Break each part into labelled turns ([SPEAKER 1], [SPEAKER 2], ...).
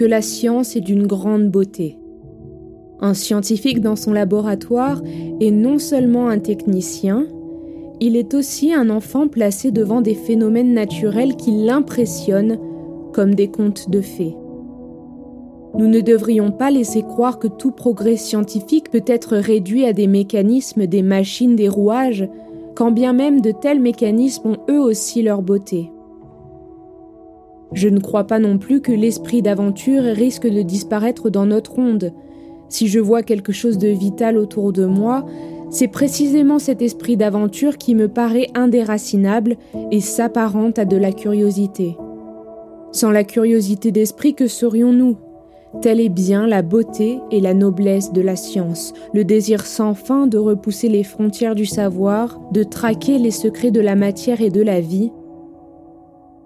[SPEAKER 1] que la science est d'une grande beauté. Un scientifique dans son laboratoire est non seulement un technicien, il est aussi un enfant placé devant des phénomènes naturels qui l'impressionnent comme des contes de fées. Nous ne devrions pas laisser croire que tout progrès scientifique peut être réduit à des mécanismes, des machines, des rouages, quand bien même de tels mécanismes ont eux aussi leur beauté. Je ne crois pas non plus que l'esprit d'aventure risque de disparaître dans notre onde. Si je vois quelque chose de vital autour de moi, c'est précisément cet esprit d'aventure qui me paraît indéracinable et s'apparente à de la curiosité. Sans la curiosité d'esprit, que serions-nous? Telle est bien la beauté et la noblesse de la science, le désir sans fin de repousser les frontières du savoir, de traquer les secrets de la matière et de la vie,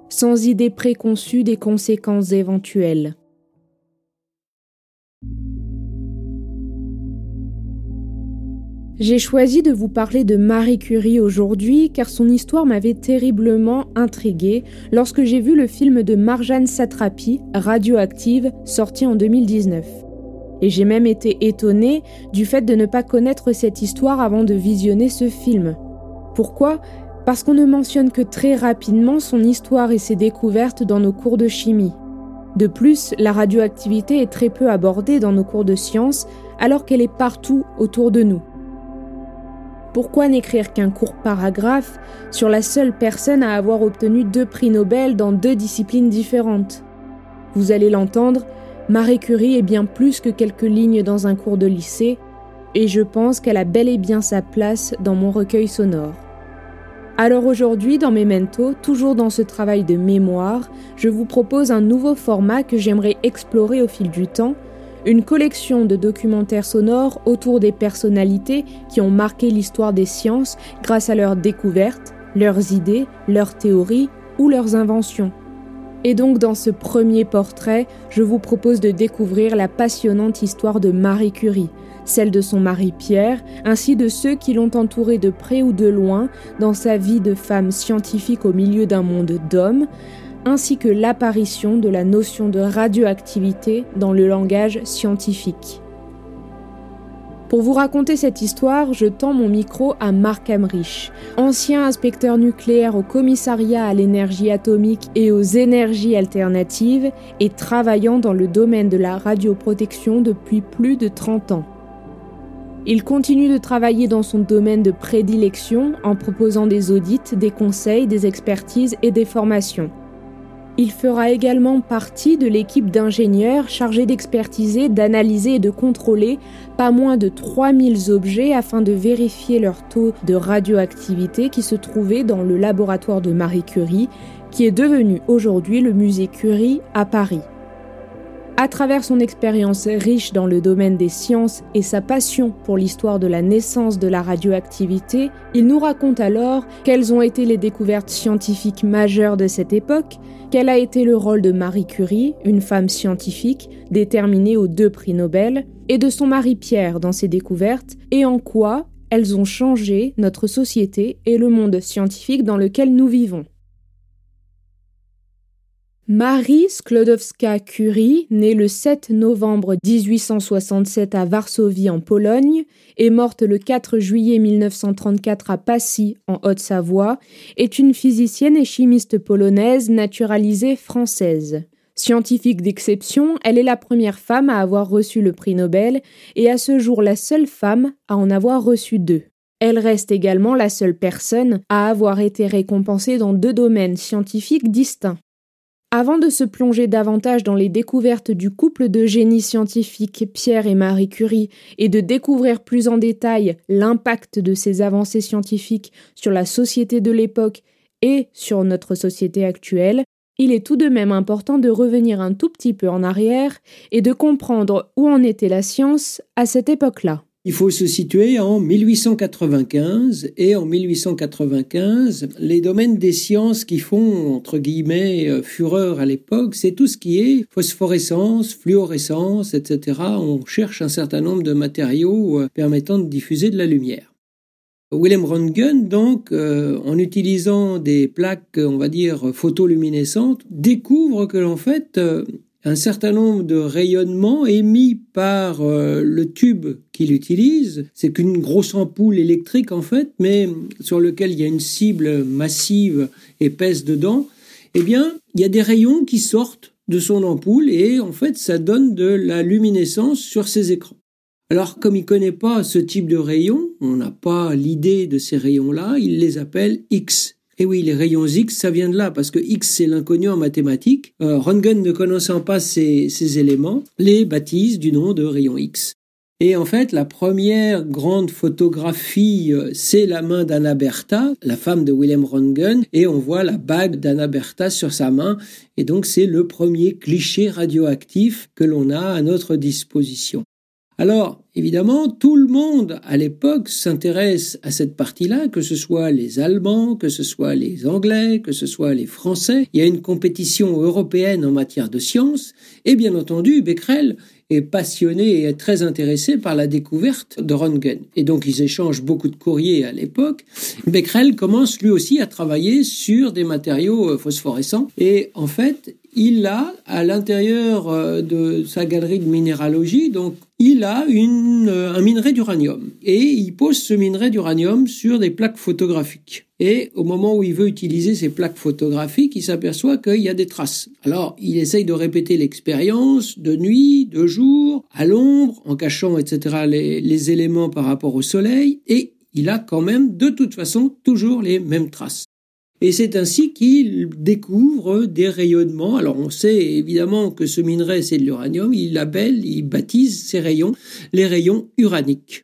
[SPEAKER 1] sans idée préconçue des conséquences éventuelles. J'ai choisi de vous parler de Marie Curie aujourd'hui car son histoire m'avait terriblement intriguée lorsque j'ai vu le film de Marjane Satrapi, Radioactive, sorti en 2019. Et j'ai même été étonnée du fait de ne pas connaître cette histoire avant de visionner ce film. Pourquoi? Parce qu'on ne mentionne que très rapidement son histoire et ses découvertes dans nos cours de chimie. De plus, la radioactivité est très peu abordée dans nos cours de sciences alors qu'elle est partout autour de nous. Pourquoi n'écrire qu'un court paragraphe sur la seule personne à avoir obtenu deux prix Nobel dans deux disciplines différentes? Vous allez l'entendre, Marie Curie est bien plus que quelques lignes dans un cours de lycée, et je pense qu'elle a bel et bien sa place dans mon recueil sonore. Alors aujourd'hui, dans Memento, toujours dans ce travail de mémoire, je vous propose un nouveau format que j'aimerais explorer au fil du temps, une collection de documentaires sonores autour des personnalités qui ont marqué l'histoire des sciences grâce à leurs découvertes, leurs idées, leurs théories ou leurs inventions. Et donc dans ce premier portrait, je vous propose de découvrir la passionnante histoire de Marie Curie, celle de son mari Pierre, ainsi de ceux qui l'ont entourée de près ou de loin dans sa vie de femme scientifique au milieu d'un monde d'hommes, ainsi que l'apparition de la notion de radioactivité dans le langage scientifique. Pour vous raconter cette histoire, je tends mon micro à Marc Amrich, ancien inspecteur nucléaire au commissariat à l'énergie atomique et aux énergies alternatives et travaillant dans le domaine de la radioprotection depuis plus de 30 ans. Il continue de travailler dans son domaine de prédilection en proposant des audits, des conseils, des expertises et des formations. Il fera également partie de l'équipe d'ingénieurs chargée d'expertiser, d'analyser et de contrôler pas moins de 3000 objets afin de vérifier leur taux de radioactivité qui se trouvait dans le laboratoire de Marie Curie, qui est devenu aujourd'hui le musée Curie à Paris. À travers son expérience riche dans le domaine des sciences et sa passion pour l'histoire de la naissance de la radioactivité, il nous raconte alors quelles ont été les découvertes scientifiques majeures de cette époque, quel a été le rôle de Marie Curie, une femme scientifique déterminée aux deux prix Nobel, et de son mari Pierre dans ses découvertes, et en quoi elles ont changé notre société et le monde scientifique dans lequel nous vivons. Marie Sklodowska-Curie, née le 7 novembre 1867 à Varsovie en Pologne et morte le 4 juillet 1934 à Passy en Haute-Savoie, est une physicienne et chimiste polonaise naturalisée française. Scientifique d'exception, elle est la première femme à avoir reçu le prix Nobel et à ce jour la seule femme à en avoir reçu deux. Elle reste également la seule personne à avoir été récompensée dans deux domaines scientifiques distincts. Avant de se plonger davantage dans les découvertes du couple de génies scientifiques Pierre et Marie Curie et de découvrir plus en détail l'impact de ces avancées scientifiques sur la société de l'époque et sur notre société actuelle, il est tout de même important de revenir un tout petit peu en arrière et de comprendre où en était la science à cette époque-là.
[SPEAKER 2] Il faut se situer en 1895 et en 1895, les domaines des sciences qui font, entre guillemets, euh, fureur à l'époque, c'est tout ce qui est phosphorescence, fluorescence, etc. On cherche un certain nombre de matériaux euh, permettant de diffuser de la lumière. Willem Röntgen, donc, euh, en utilisant des plaques, on va dire, photoluminescentes, découvre que, en fait, un certain nombre de rayonnements émis par euh, le tube qu'il utilise. C'est qu'une grosse ampoule électrique en fait, mais sur lequel il y a une cible massive épaisse dedans. Eh bien, il y a des rayons qui sortent de son ampoule et en fait, ça donne de la luminescence sur ses écrans. Alors, comme il connaît pas ce type de rayons, on n'a pas l'idée de ces rayons-là, il les appelle X. Et oui, les rayons X, ça vient de là, parce que X, c'est l'inconnu en mathématiques. Euh, Röntgen, ne connaissant pas ces, éléments, les baptise du nom de rayons X. Et en fait, la première grande photographie, euh, c'est la main d'Anna Bertha, la femme de Wilhelm Röntgen, et on voit la bague d'Anna Bertha sur sa main. Et donc, c'est le premier cliché radioactif que l'on a à notre disposition. Alors, évidemment, tout le monde à l'époque s'intéresse à cette partie-là, que ce soit les Allemands, que ce soit les Anglais, que ce soit les Français. Il y a une compétition européenne en matière de sciences, et bien entendu, Becquerel est passionné et est très intéressé par la découverte de Röntgen. Et donc ils échangent beaucoup de courriers à l'époque. Becquerel commence lui aussi à travailler sur des matériaux euh, phosphorescents. Et en fait, il a à l'intérieur euh, de sa galerie de minéralogie, donc il a euh, un minerai d'uranium et il pose ce minerai d'uranium sur des plaques photographiques. Et au moment où il veut utiliser ces plaques photographiques, il s'aperçoit qu'il y a des traces. Alors, il essaye de répéter l'expérience de nuit, de jour, à l'ombre, en cachant, etc., les, les éléments par rapport au soleil, et il a quand même, de toute façon, toujours les mêmes traces. Et c'est ainsi qu'il découvre des rayonnements. Alors on sait évidemment que ce minerai c'est de l'uranium, il l'appelle, il baptise ces rayons les rayons uraniques.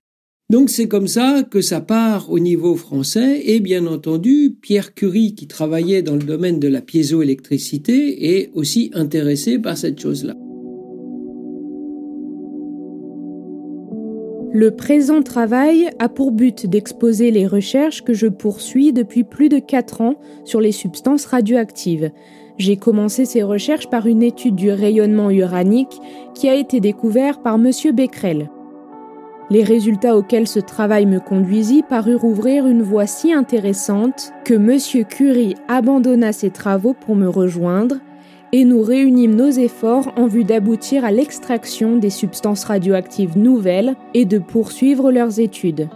[SPEAKER 2] Donc c'est comme ça que ça part au niveau français et bien entendu Pierre Curie qui travaillait dans le domaine de la piézoélectricité est aussi intéressé par cette chose-là.
[SPEAKER 1] Le présent travail a pour but d'exposer les recherches que je poursuis depuis plus de 4 ans sur les substances radioactives. J'ai commencé ces recherches par une étude du rayonnement uranique qui a été découvert par M. Becquerel. Les résultats auxquels ce travail me conduisit parurent ouvrir une voie si intéressante que M. Curie abandonna ses travaux pour me rejoindre et nous réunîmes nos efforts en vue d'aboutir à l'extraction des substances radioactives nouvelles et de poursuivre leurs études.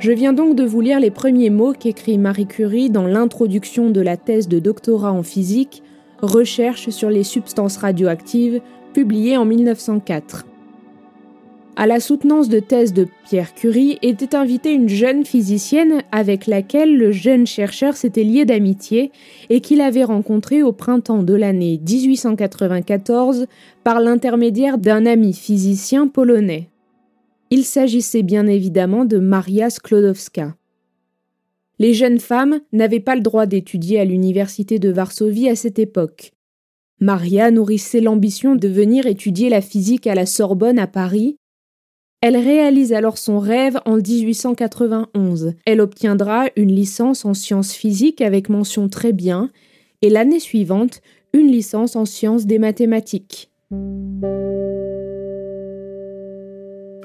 [SPEAKER 1] Je viens donc de vous lire les premiers mots qu'écrit Marie Curie dans l'introduction de la thèse de doctorat en physique, Recherche sur les substances radioactives, publiée en 1904. À la soutenance de thèse de Pierre Curie était invitée une jeune physicienne avec laquelle le jeune chercheur s'était lié d'amitié et qu'il avait rencontrée au printemps de l'année 1894 par l'intermédiaire d'un ami physicien polonais. Il s'agissait bien évidemment de Maria Sklodowska. Les jeunes femmes n'avaient pas le droit d'étudier à l'université de Varsovie à cette époque. Maria nourrissait l'ambition de venir étudier la physique à la Sorbonne à Paris. Elle réalise alors son rêve en 1891. Elle obtiendra une licence en sciences physiques avec mention très bien, et l'année suivante, une licence en sciences des mathématiques.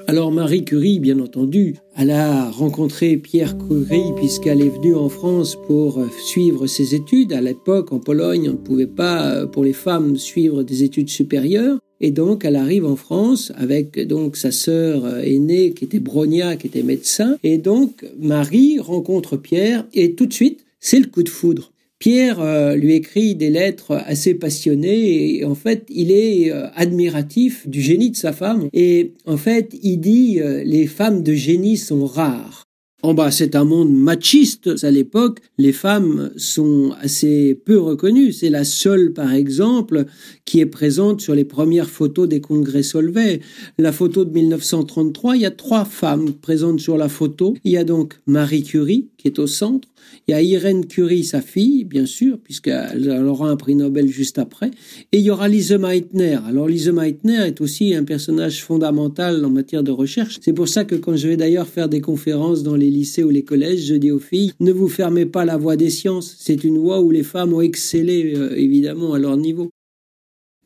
[SPEAKER 2] Alors Marie Curie, bien entendu, elle a rencontré Pierre Curie puisqu'elle est venue en France pour suivre ses études. À l'époque, en Pologne, on ne pouvait pas, pour les femmes, suivre des études supérieures. Et donc, elle arrive en France avec donc sa sœur aînée qui était Bronia, qui était médecin. Et donc, Marie rencontre Pierre et tout de suite, c'est le coup de foudre. Pierre euh, lui écrit des lettres assez passionnées et en fait il est euh, admiratif du génie de sa femme et en fait il dit euh, les femmes de génie sont rares. En bas, c'est un monde machiste à l'époque. Les femmes sont assez peu reconnues. C'est la seule, par exemple, qui est présente sur les premières photos des congrès Solvay. La photo de 1933, il y a trois femmes présentes sur la photo. Il y a donc Marie Curie, qui est au centre. Il y a Irène Curie, sa fille, bien sûr, puisqu'elle aura un prix Nobel juste après. Et il y aura Lise Meitner. Alors Lise Meitner est aussi un personnage fondamental en matière de recherche. C'est pour ça que quand je vais d'ailleurs faire des conférences dans les lycées ou les collèges, je dis aux filles, ne vous fermez pas la voie des sciences. C'est une voie où les femmes ont excellé, euh, évidemment, à leur niveau.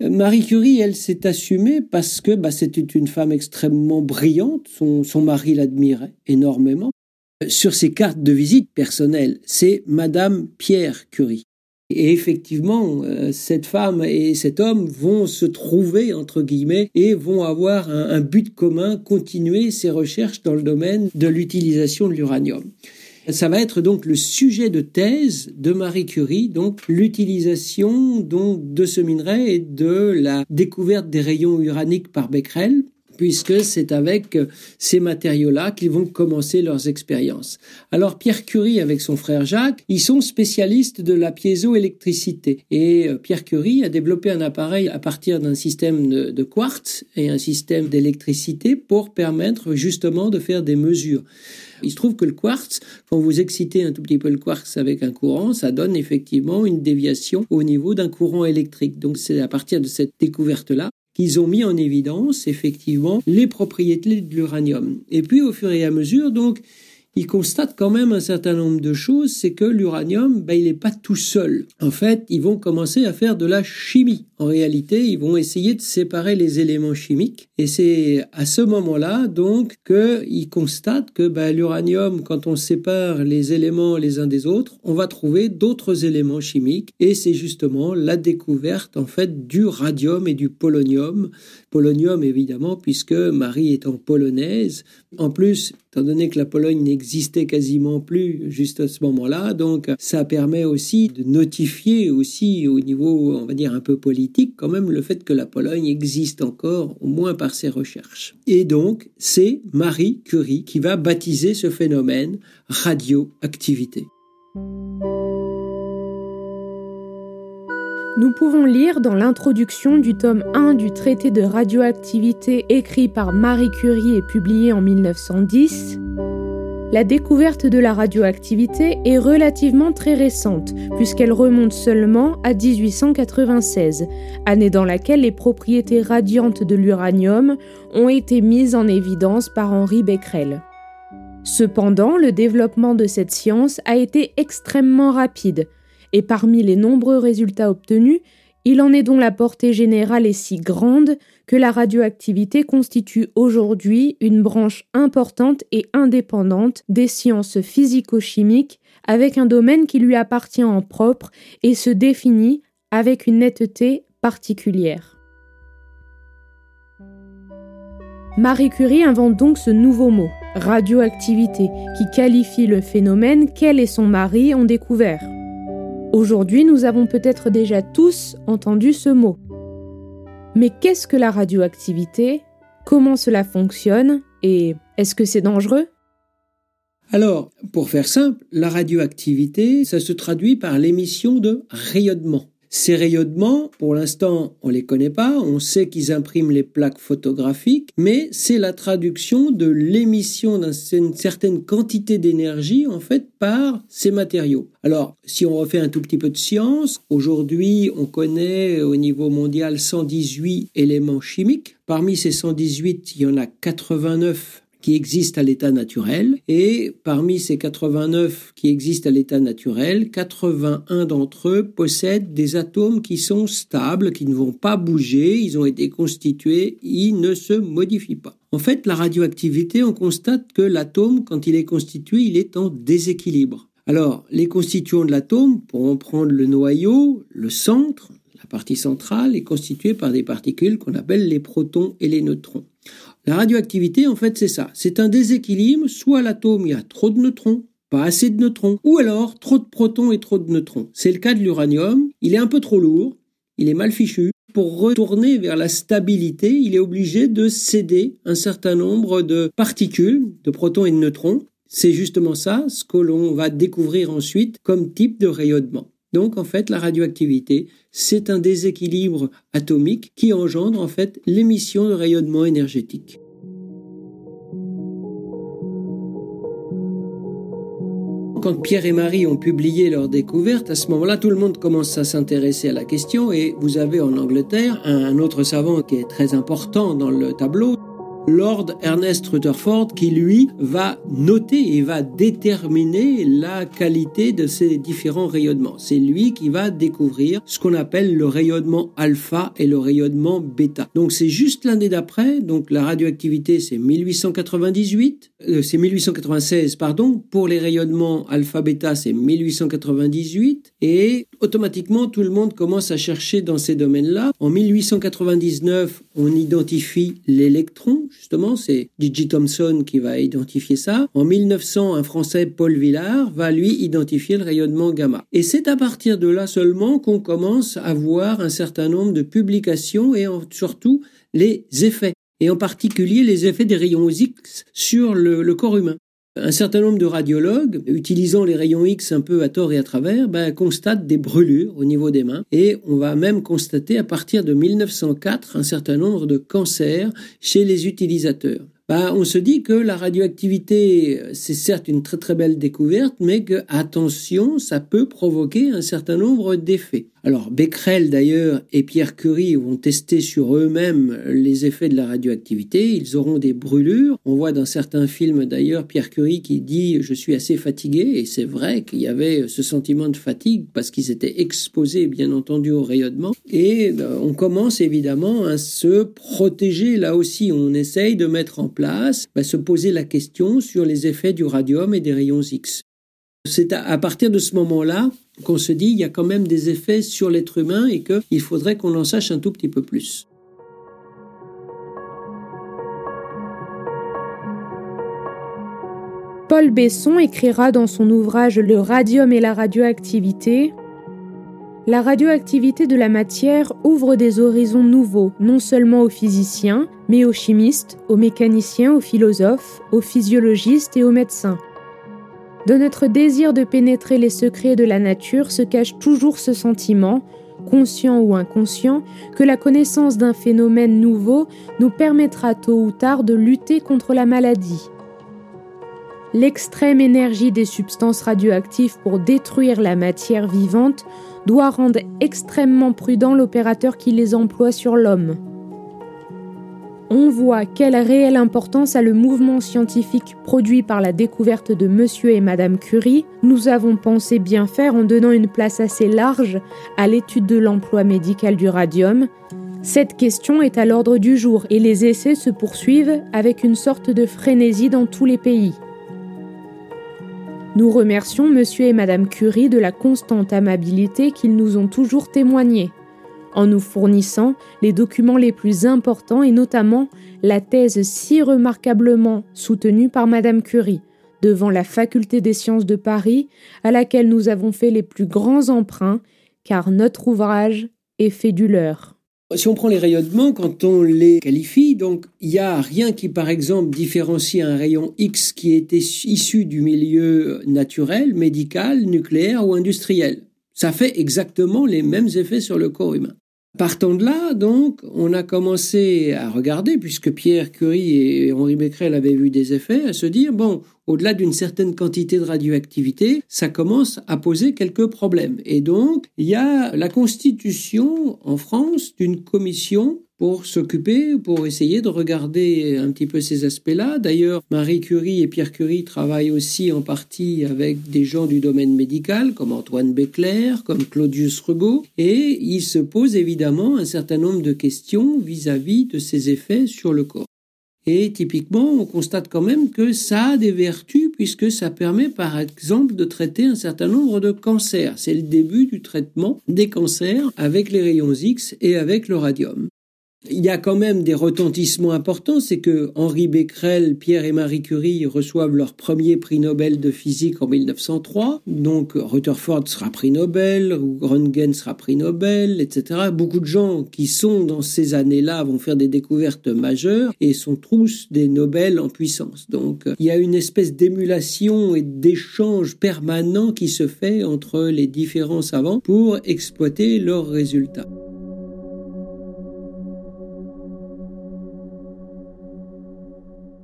[SPEAKER 2] Marie Curie, elle s'est assumée parce que bah, c'était une femme extrêmement brillante. son mari l'admirait énormément sur ses cartes de visite personnelles, c'est Madame Pierre Curie. Et effectivement, euh, cette femme et cet homme vont se trouver, entre guillemets, et vont avoir un, but commun, continuer ses recherches dans le domaine de l'utilisation de l'uranium. Ça va être donc le sujet de thèse de Marie Curie, donc l'utilisation donc de ce minerai et de la découverte des rayons uraniques par Becquerel puisque c'est avec euh, ces matériaux-là qu'ils vont commencer leurs expériences. Alors Pierre Curie avec son frère Jacques, ils sont spécialistes de la piézoélectricité et euh, Pierre Curie a développé un appareil à partir d'un système de, quartz et un système d'électricité pour permettre justement de faire des mesures. Il se trouve que le quartz, quand vous excitez un tout petit peu le quartz avec un courant, ça donne effectivement une déviation au niveau d'un courant électrique. Donc c'est à partir de cette découverte-là ils ont mis en évidence effectivement les propriétés de l'uranium. Et puis au fur et à mesure, donc, ils constatent quand même un certain nombre de choses, c'est que l'uranium, ben, il n'est pas tout seul. En fait, ils vont commencer à faire de la chimie. En réalité, ils vont essayer de séparer les éléments chimiques. Et c'est à ce moment-là, donc, qu'ils constatent que ben, l'uranium, quand on sépare les éléments les uns des autres, on va trouver d'autres éléments chimiques. Et c'est justement la découverte, en fait, du radium et du polonium. Polonium, évidemment, puisque Marie étant polonaise. En plus, étant donné que la Pologne n'existait quasiment plus juste à ce moment-là, donc ça permet aussi de notifier aussi au niveau, on va dire, un peu politique, quand même le fait que la Pologne existe encore, au moins par ses recherches. Et donc, c'est Marie Curie qui va baptiser ce phénomène radioactivité.
[SPEAKER 1] Nous pouvons lire dans l'introduction du tome 1 du traité de radioactivité écrit par Marie Curie et publié en 1910 la découverte de la radioactivité est relativement très récente, puisqu'elle remonte seulement à 1896, année dans laquelle les propriétés radiantes de l'uranium ont été mises en évidence par Henri Becquerel. Cependant, le développement de cette science a été extrêmement rapide, et parmi les nombreux résultats obtenus, il en est dont la portée générale est si grande que la radioactivité constitue aujourd'hui une branche importante et indépendante des sciences physico-chimiques avec un domaine qui lui appartient en propre et se définit avec une netteté particulière. Marie Curie invente donc ce nouveau mot, radioactivité, qui qualifie le phénomène qu'elle et son mari? ont découvert. Aujourd'hui, nous avons peut-être déjà tous entendu ce mot. Mais qu'est-ce que la radioactivité? Comment cela fonctionne? Et est-ce que c'est dangereux?
[SPEAKER 2] Alors, pour faire simple, la radioactivité, ça se traduit par l'émission de rayonnement. Ces rayonnements, pour l'instant, on les connaît pas, on sait qu'ils impriment les plaques photographiques, mais c'est la traduction de l'émission d'une certaine quantité d'énergie, en fait, par ces matériaux. Alors, si on refait un tout petit peu de science, aujourd'hui, on connaît au niveau mondial 118 éléments chimiques. Parmi ces 118, il y en a 89 qui existent à l'état naturel et parmi ces 89 qui existent à l'état naturel, 81 d'entre eux possèdent des atomes qui sont stables, qui ne vont pas bouger, ils ont été constitués, ils ne se modifient pas. En fait, la radioactivité, on constate que l'atome, quand il est constitué, il est en déséquilibre. Alors, les constituants de l'atome, pour en prendre le noyau, le centre, la partie centrale, est constituée par des particules qu'on appelle les protons et les neutrons. La radioactivité, en fait, c'est ça. C'est un déséquilibre. Soit l'atome, il y a trop de neutrons, pas assez de neutrons, ou alors trop de protons et trop de neutrons. C'est le cas de l'uranium. Il est un peu trop lourd, il est mal fichu. Pour retourner vers la stabilité, il est obligé de céder un certain nombre de particules, de protons et de neutrons. C'est justement ça ce que l'on va découvrir ensuite comme type de rayonnement. Donc en fait, la radioactivité, c'est un déséquilibre atomique qui engendre en fait l'émission de rayonnement énergétique. Quand Pierre et Marie ont publié leur découverte, à ce moment-là, tout le monde commence à s'intéresser à la question et vous avez en Angleterre un autre savant qui est très important dans le tableau, Lord Ernest Rutherford qui lui va noter et va déterminer la qualité de ces différents rayonnements. C'est lui qui va découvrir ce qu'on appelle le rayonnement alpha et le rayonnement bêta. Donc c'est juste l'année d'après, donc la radioactivité c'est 1898, euh, c'est 1896 pardon, pour les rayonnements alpha bêta c'est 1898 et automatiquement tout le monde commence à chercher dans ces domaines-là. En 1899, on identifie l'électron justement, c'est Gigi Thomson qui va identifier ça. En 1900, un Français, Paul Villard, va lui identifier le rayonnement gamma. Et c'est à partir de là seulement qu'on commence à voir un certain nombre de publications et surtout les effets et en particulier les effets des rayons X sur le corps humain. Un certain nombre de radiologues, utilisant les rayons X un peu à tort et à travers, ben, constatent des brûlures au niveau des mains. Et on va même constater à partir de 1904 un certain nombre de cancers chez les utilisateurs. Ben, on se dit que la radioactivité, c'est certes une très très belle découverte, mais que, attention, ça peut provoquer un certain nombre d'effets. Alors Becquerel d'ailleurs et Pierre Curie vont tester sur eux-mêmes les effets de la radioactivité. Ils auront des brûlures. On voit dans certains films d'ailleurs Pierre Curie qui dit je suis assez fatigué et c'est vrai qu'il y avait ce sentiment de fatigue parce qu'ils étaient exposés bien entendu au rayonnement. Et euh, on commence évidemment à se protéger là aussi. On essaye de mettre en place, bah, se poser la question sur les effets du radium et des rayons X. C'est à partir de ce moment-là qu'on se dit il y a quand même des effets sur l'être humain et qu'il faudrait qu'on en sache un tout petit peu plus.
[SPEAKER 1] Paul Besson écrira dans son ouvrage Le radium et la radioactivité La radioactivité de la matière ouvre des horizons nouveaux, non seulement aux physiciens, mais aux chimistes, aux mécaniciens, aux philosophes, aux physiologistes et aux médecins. De notre désir de pénétrer les secrets de la nature se cache toujours ce sentiment, conscient ou inconscient, que la connaissance d'un phénomène nouveau nous permettra tôt ou tard de lutter contre la maladie. L'extrême énergie des substances radioactives pour détruire la matière vivante doit rendre extrêmement prudent l'opérateur qui les emploie sur l'homme on voit quelle réelle importance a le mouvement scientifique produit par la découverte de Monsieur et Madame Curie. Nous avons pensé bien faire en donnant une place assez large à l'étude de l'emploi médical du radium. Cette question est à l'ordre du jour et les essais se poursuivent avec une sorte de frénésie dans tous les pays. Nous remercions Monsieur et Madame Curie de la constante amabilité qu'ils nous ont toujours témoignée en nous fournissant les documents les plus importants et notamment la thèse si remarquablement soutenue par Madame Curie devant la Faculté des sciences de Paris à laquelle nous avons fait les plus grands emprunts car notre ouvrage est fait du leur.
[SPEAKER 2] Si on prend les rayonnements, quand on les qualifie, donc il n'y a rien qui, par exemple, différencie un rayon X qui était issu du milieu naturel, médical, nucléaire ou industriel. Ça fait exactement les mêmes effets sur le corps humain. Partant de là, donc, on a commencé à regarder, puisque Pierre Curie et Henri Becquerel avaient vu des effets, à se dire, bon, au-delà d'une certaine quantité de radioactivité, ça commence à poser quelques problèmes. Et donc, il y a la constitution en France d'une commission pour s'occuper, pour essayer de regarder un petit peu ces aspects-là. D'ailleurs, Marie Curie et Pierre Curie travaillent aussi en partie avec des gens du domaine médical, comme Antoine Becler, comme Claudius Rebaud, et ils se posent évidemment un certain nombre de questions vis-à-vis -vis de ces effets sur le corps. Et typiquement, on constate quand même que ça a des vertus puisque ça permet par exemple de traiter un certain nombre de cancers. C'est le début du traitement des cancers avec les rayons X et avec le radium. Il y a quand même des retentissements importants, c'est que Henri Becquerel, Pierre et Marie Curie reçoivent leur premier prix Nobel de physique en 1903, donc Rutherford sera prix Nobel, Röntgen sera prix Nobel, etc. Beaucoup de gens qui sont dans ces années-là vont faire des découvertes majeures et sont tous des Nobel en puissance. Donc il y a une espèce d'émulation et d'échange permanent qui se fait entre les différents savants pour exploiter leurs résultats.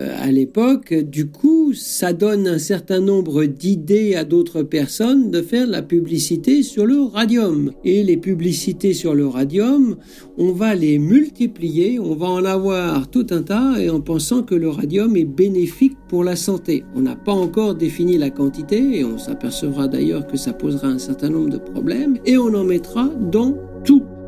[SPEAKER 2] À l'époque, du coup, ça donne un certain nombre d'idées à d'autres personnes de faire la publicité sur le radium. Et les publicités sur le radium, on va les multiplier, on va en avoir tout un tas et en pensant que le radium est bénéfique pour la santé. On n'a pas encore défini la quantité et on s'apercevra d'ailleurs que ça posera un certain nombre de problèmes et on en mettra dans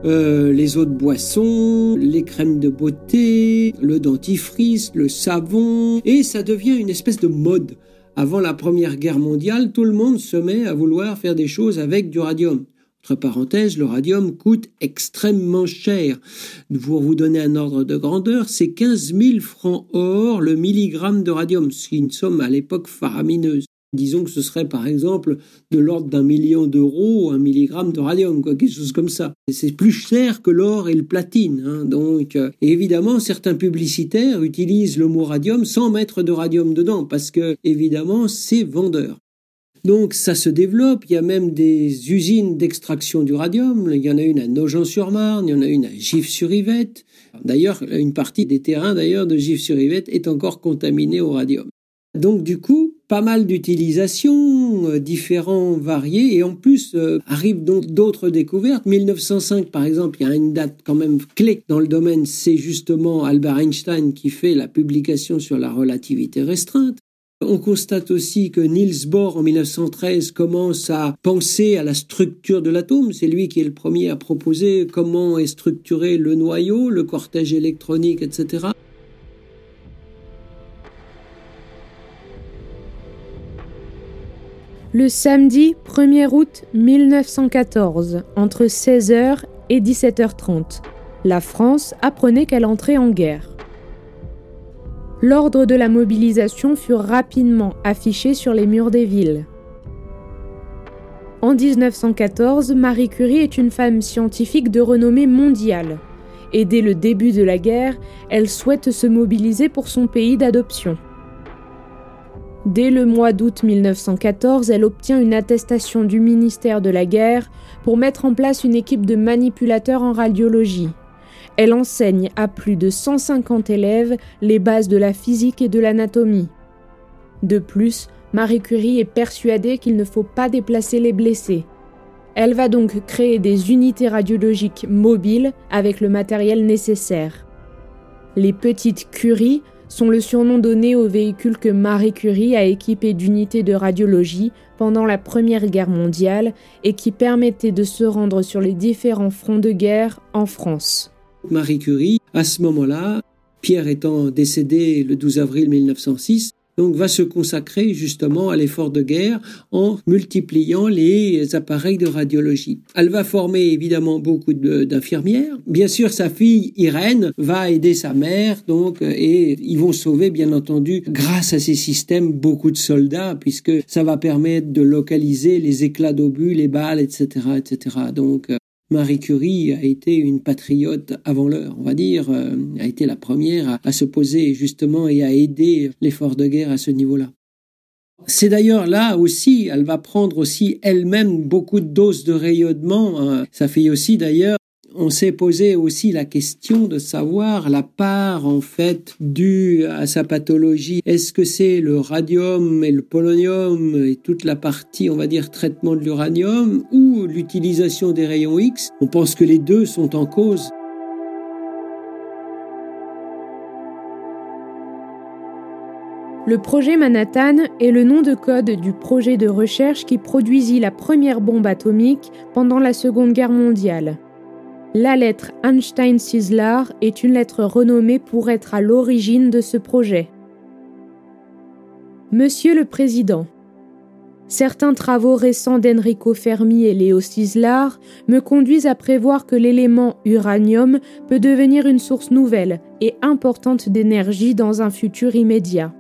[SPEAKER 2] euh, les eaux de boisson, les crèmes de beauté, le dentifrice, le savon, et ça devient une espèce de mode. Avant la Première Guerre mondiale, tout le monde se met à vouloir faire des choses avec du radium. Entre parenthèses, le radium coûte extrêmement cher. Pour vous donner un ordre de grandeur, c'est 15 000 francs or le milligramme de radium, ce qui est une somme à l'époque faramineuse. Disons que ce serait par exemple de l'ordre d'un million d'euros un milligramme de radium, quoi, quelque chose comme ça. C'est plus cher que l'or et le platine. Hein, donc, euh, évidemment, certains publicitaires utilisent le mot radium sans mettre de radium dedans, parce que évidemment, c'est vendeur. Donc ça se développe, il y a même des usines d'extraction du radium, il y en a une à Nogent-sur-Marne, il y en a une à Gif-sur-Yvette. D'ailleurs, une partie des terrains d'ailleurs de Gif-sur-Yvette est encore contaminée au radium. Donc du coup, pas mal d'utilisations, euh, différents, variés, et en plus euh, arrivent donc d'autres découvertes. 1905, par exemple, il y a une date quand même clé dans le domaine, c'est justement Albert Einstein qui fait la publication sur la relativité restreinte. On constate aussi que Niels Bohr, en 1913, commence à penser à la structure de l'atome. C'est lui qui est le premier à proposer comment est structuré le noyau, le cortège électronique, etc.
[SPEAKER 1] Le samedi 1er août 1914, entre 16h et 17h30, la France apprenait qu'elle entrait en guerre. L'ordre de la mobilisation fut rapidement affiché sur les murs des villes. En 1914, Marie Curie est une femme scientifique de renommée mondiale. Et dès le début de la guerre, elle souhaite se mobiliser pour son pays d'adoption. Dès le mois d'août 1914, elle obtient une attestation du ministère de la Guerre pour mettre en place une équipe de manipulateurs en radiologie. Elle enseigne à plus de 150 élèves les bases de la physique et de l'anatomie. De plus, Marie Curie est persuadée qu'il ne faut pas déplacer les blessés. Elle va donc créer des unités radiologiques mobiles avec le matériel nécessaire. Les petites Curie sont le surnom donné au véhicule que Marie Curie a équipé d'unités de radiologie pendant la Première Guerre mondiale et qui permettait de se rendre sur les différents fronts de guerre en France.
[SPEAKER 2] Marie Curie, à ce moment-là, Pierre étant décédé le 12 avril 1906, donc va se consacrer justement à l'effort de guerre en multipliant les appareils de radiologie. Elle va former évidemment beaucoup d'infirmières. Bien sûr, sa fille Irène va aider sa mère, donc et ils vont sauver bien entendu grâce à ces systèmes beaucoup de soldats puisque ça va permettre de localiser les éclats d'obus, les balles, etc., etc. Donc Marie Curie a été une patriote avant l'heure, on va dire, euh, a été la première à, se poser justement et à aider l'effort de guerre à ce niveau-là. C'est d'ailleurs là aussi, elle va prendre aussi elle-même beaucoup de doses de rayonnement. Hein. Ça fait aussi d'ailleurs on s'est posé aussi la question de savoir la part en fait due à sa pathologie. Est-ce que c'est le radium et le polonium et toute la partie, on va dire, traitement de l'uranium ou l'utilisation des rayons X? On pense que les deux sont en cause.
[SPEAKER 1] Le projet Manhattan est le nom de code du projet de recherche qui produisit la première bombe atomique pendant la Seconde Guerre mondiale. La lettre Einstein-Sislar est une lettre renommée pour être à l'origine de ce projet. Monsieur le Président, Certains travaux récents d'Enrico Fermi et Léo Szilard me conduisent à prévoir que l'élément uranium peut devenir une source nouvelle et importante d'énergie dans un futur immédiat.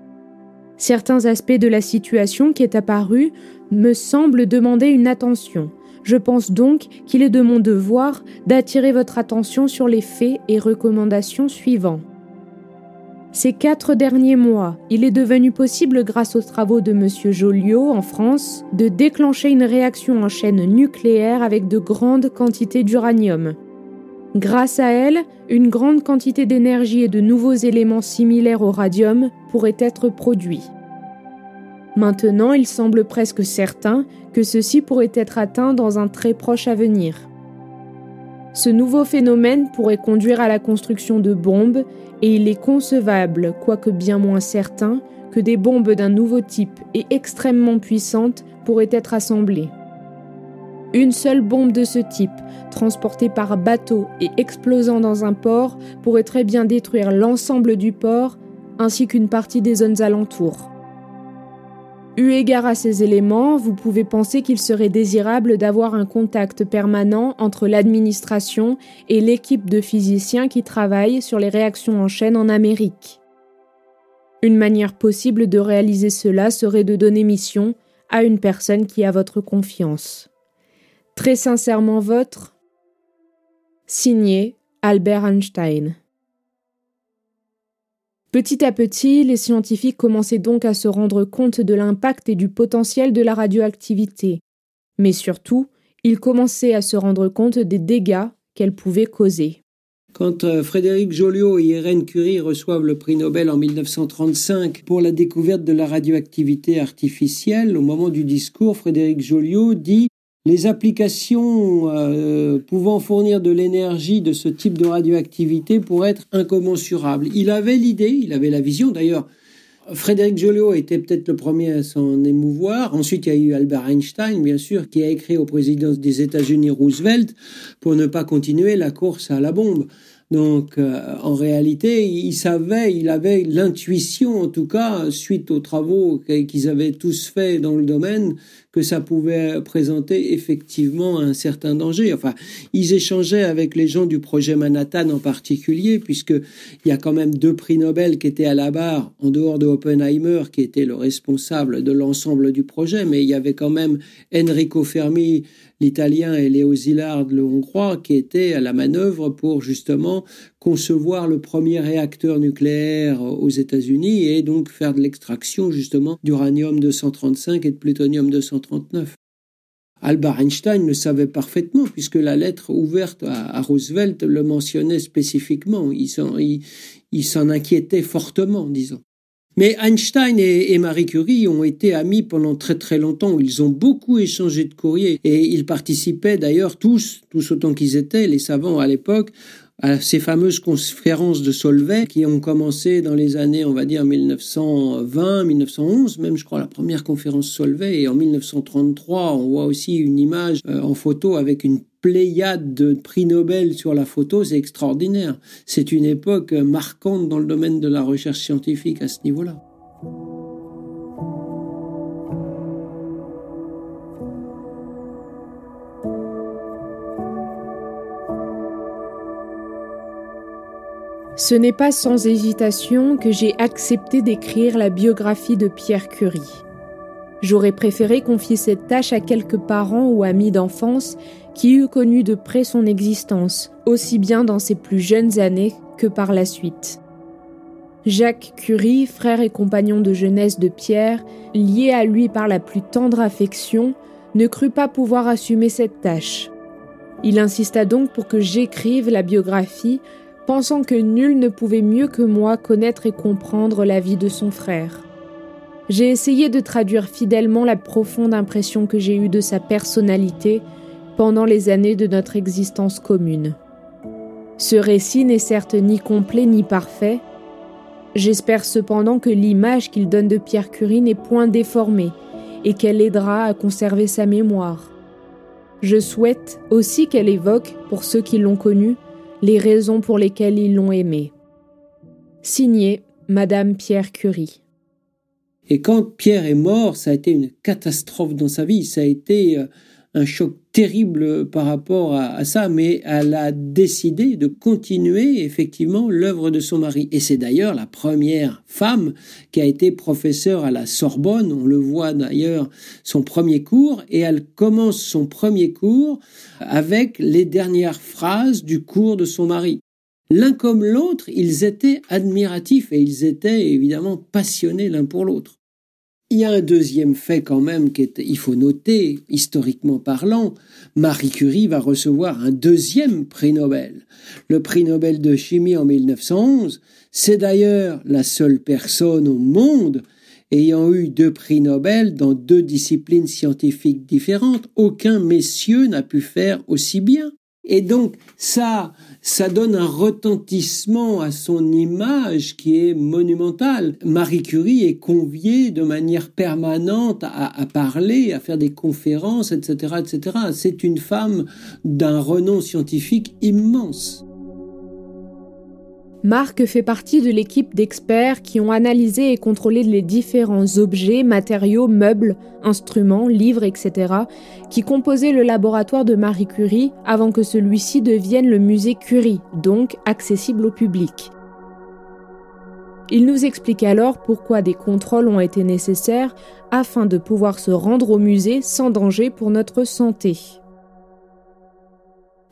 [SPEAKER 1] Certains aspects de la situation qui est apparue me semblent demander une attention. Je pense donc qu'il est de mon devoir d'attirer votre attention sur les faits et recommandations suivants. Ces quatre derniers mois, il est devenu possible, grâce aux travaux de M. Joliot en France, de déclencher une réaction en chaîne nucléaire avec de grandes quantités d'uranium. Grâce à elle, une grande quantité d'énergie et de nouveaux éléments similaires au radium pourraient être produits. Maintenant, il semble presque certain que ceci pourrait être atteint dans un très proche avenir. Ce nouveau phénomène pourrait conduire à la construction de bombes et il est concevable, quoique bien moins certain, que des bombes d'un nouveau type et extrêmement puissantes pourraient être assemblées. Une seule bombe de ce type, transportée par bateau et explosant dans un port, pourrait très bien détruire l'ensemble du port ainsi qu'une partie des zones alentours. Eu égard à ces éléments, vous pouvez penser qu'il serait désirable d'avoir un contact permanent entre l'administration et l'équipe de physiciens qui travaillent sur les réactions en chaîne en Amérique. Une manière possible de réaliser cela serait de donner mission à une personne qui a votre confiance. Très sincèrement votre. Signé Albert Einstein. Petit à petit, les scientifiques commençaient donc à se rendre compte de l'impact et du potentiel de la radioactivité. Mais surtout, ils commençaient à se rendre compte des dégâts qu'elle pouvait causer.
[SPEAKER 2] Quand euh, Frédéric Joliot et Irène Curie reçoivent le prix Nobel en 1935 pour la découverte de la radioactivité artificielle, au moment du discours, Frédéric Joliot dit les applications euh, pouvant fournir de l'énergie de ce type de radioactivité pourraient être incommensurables. Il avait l'idée, il avait la vision d'ailleurs. Frédéric Joliot était peut-être le premier à s'en émouvoir. Ensuite, il y a eu Albert Einstein, bien sûr, qui a écrit au président des États-Unis Roosevelt pour ne pas continuer la course à la bombe. Donc, euh, en réalité, il savait, il avait l'intuition, en tout cas, suite aux travaux qu'ils avaient tous faits dans le domaine, que ça pouvait présenter effectivement un certain danger. Enfin, ils échangeaient avec les gens du projet Manhattan en particulier, puisque il y a quand même deux prix Nobel qui étaient à la barre, en dehors de Oppenheimer, qui était le responsable de l'ensemble du projet, mais il y avait quand même Enrico Fermi, l'italien, et Léo Szilard, le hongrois, qui étaient à la manœuvre pour justement concevoir le premier réacteur nucléaire aux États-Unis et donc faire de l'extraction justement d'uranium 235 et de plutonium 239. Albert Einstein le savait parfaitement puisque la lettre ouverte à, Roosevelt le mentionnait spécifiquement. Il s'en, inquiétait fortement, disons. Mais Einstein et, Marie Curie ont été amis pendant très très longtemps. Ils ont beaucoup échangé de courriers et ils participaient d'ailleurs tous, tous autant qu'ils étaient, les savants à l'époque, à ces fameuses conférences de Solvay qui ont commencé dans les années, on va dire, 1920, 1911, même je crois la première conférence Solvay. Et en 1933, on voit aussi une image euh, en photo avec une pléiade de prix Nobel sur la photo, c'est extraordinaire. C'est une époque marquante dans le domaine de la recherche scientifique à ce niveau-là.
[SPEAKER 1] Ce n'est pas sans hésitation que j'ai accepté d'écrire la biographie de Pierre Curie. J'aurais préféré confier cette tâche à quelques parents ou amis d'enfance qui eût connu de près son existence, aussi bien dans ses plus jeunes années que par la suite. Jacques Curie, frère et compagnon de jeunesse de Pierre, lié à lui par la plus tendre affection, ne crut pas pouvoir assumer cette tâche. Il insista donc pour que j'écrive la biographie, pensant que nul ne pouvait mieux que moi connaître et comprendre la vie de son frère. J'ai essayé de traduire fidèlement la profonde impression que j'ai eue de sa personnalité pendant les années de notre existence commune. Ce récit n'est certes ni complet ni parfait, J'espère cependant que l'image qu'il donne de Pierre Curie n'est point déformée et qu'elle aidera à conserver sa mémoire. Je souhaite aussi qu'elle évoque, pour ceux qui l'ont connu, les raisons pour lesquelles ils l'ont aimé. Signé Madame Pierre Curie.
[SPEAKER 2] Et quand Pierre est mort, ça a été une catastrophe dans sa vie. Ça a été euh, un choc terrible par rapport à, ça, mais elle a décidé de continuer effectivement l'œuvre de son mari. Et c'est d'ailleurs la première femme qui a été professeure à la Sorbonne. On le voit d'ailleurs son premier cours, et elle commence son premier cours avec les dernières phrases du cours de son mari. L'un comme l'autre, ils étaient admiratifs et ils étaient évidemment passionnés l'un pour l'autre. Il y a un deuxième fait quand même qu'il faut noter, historiquement parlant. Marie Curie va recevoir un deuxième prix Nobel. Le prix Nobel de chimie en 1911. C'est d'ailleurs la seule personne au monde ayant eu deux prix Nobel dans deux disciplines scientifiques différentes. Aucun messieurs n'a pu faire aussi bien. Et donc ça, ça donne un retentissement à son image qui est monumentale. Marie Curie est conviée de manière permanente à, à parler, à faire des conférences, etc., etc. C'est une femme d'un renom scientifique immense.
[SPEAKER 1] Marc fait partie de l'équipe d'experts qui ont analysé et contrôlé les différents objets, matériaux, meubles, instruments, livres, etc., qui composaient le laboratoire de Marie Curie avant que celui-ci devienne le musée Curie, donc accessible au public. Il nous explique alors pourquoi des contrôles ont été nécessaires afin de pouvoir se rendre au musée sans danger pour notre santé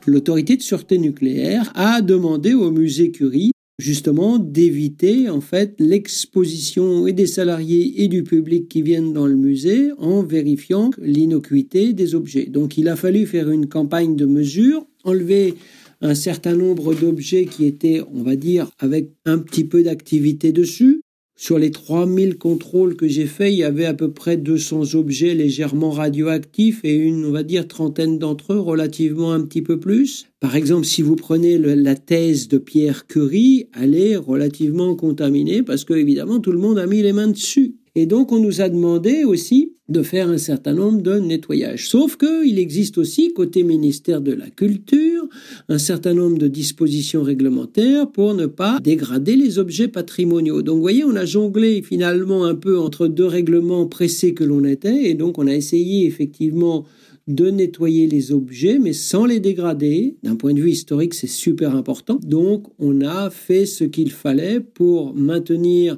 [SPEAKER 2] l'autorité de sûreté nucléaire a demandé au musée Curie justement d'éviter en fait l'exposition et des salariés et du public qui viennent dans le musée en vérifiant l'innocuité des objets. Donc il a fallu faire une campagne de mesure, enlever un certain nombre d'objets qui étaient, on va dire, avec un petit peu d'activité dessus, sur les 3000 contrôles que j'ai faits, il y avait à peu près 200 objets légèrement radioactifs et une, on va dire, trentaine d'entre eux relativement un petit peu plus. Par exemple, si vous prenez la thèse de Pierre Curie, elle est relativement contaminée parce que, évidemment, tout le monde a mis les mains dessus. Et donc, on nous a demandé aussi de faire un certain nombre de nettoyages. Sauf qu'il existe aussi, côté ministère de la Culture, un certain nombre de dispositions réglementaires pour ne pas dégrader les objets patrimoniaux. Donc, vous voyez, on a jonglé finalement un peu entre deux règlements pressés que l'on était, et donc on a essayé effectivement de nettoyer les objets, mais sans les dégrader. D'un point de vue historique, c'est super important. Donc, on a fait ce qu'il fallait pour maintenir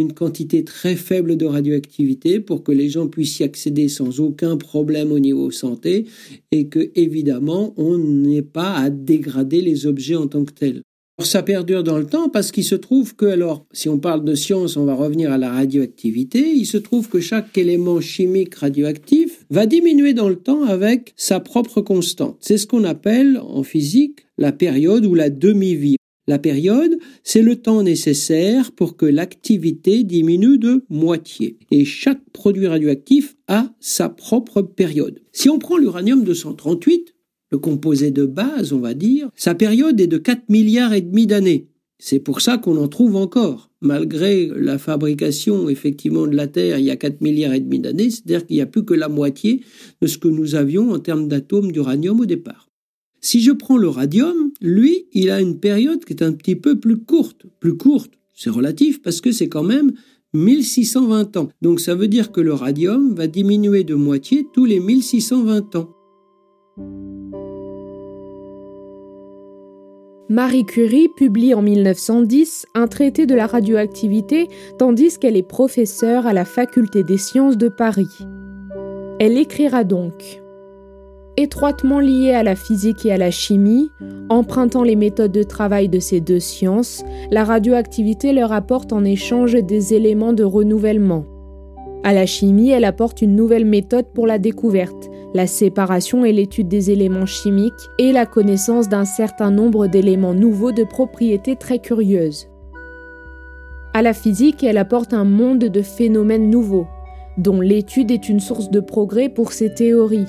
[SPEAKER 2] une quantité très faible de radioactivité pour que les gens puissent y accéder sans aucun problème au niveau santé et que évidemment on n'ait pas à dégrader les objets en tant que tels. Ça perdure dans le temps parce qu'il se trouve que, alors, si on parle de science, on va revenir à la radioactivité, il se trouve que chaque élément chimique radioactif va diminuer dans le temps avec sa propre constante. C'est ce qu'on appelle en physique la période ou la demi-vie. La période, c'est le temps nécessaire pour que l'activité diminue de moitié. Et chaque produit radioactif a sa propre période. Si on prend l'uranium 238, le composé de base, on va dire, sa période est de 4 milliards et demi d'années. C'est pour ça qu'on en trouve encore, malgré la fabrication effectivement de la Terre il y a 4 milliards et demi d'années, c'est-à-dire qu'il n'y a plus que la moitié de ce que nous avions en termes d'atomes d'uranium au départ. Si je prends le radium, lui, il a une période qui est un petit peu plus courte. Plus courte, c'est relatif parce que c'est quand même 1620 ans. Donc ça veut dire que le radium va diminuer de moitié tous les 1620 ans.
[SPEAKER 1] Marie Curie publie en 1910 un traité de la radioactivité tandis qu'elle est professeure à la faculté des sciences de Paris. Elle écrira donc Étroitement liée à la physique et à la chimie, empruntant les méthodes de travail de ces deux sciences, la radioactivité leur apporte en échange des éléments de renouvellement. À la chimie, elle apporte une nouvelle méthode pour la découverte, la séparation et l'étude des éléments chimiques et la connaissance d'un certain nombre d'éléments nouveaux de propriétés très curieuses. À la physique, elle apporte un monde de phénomènes nouveaux, dont l'étude est une source de progrès pour ces théories.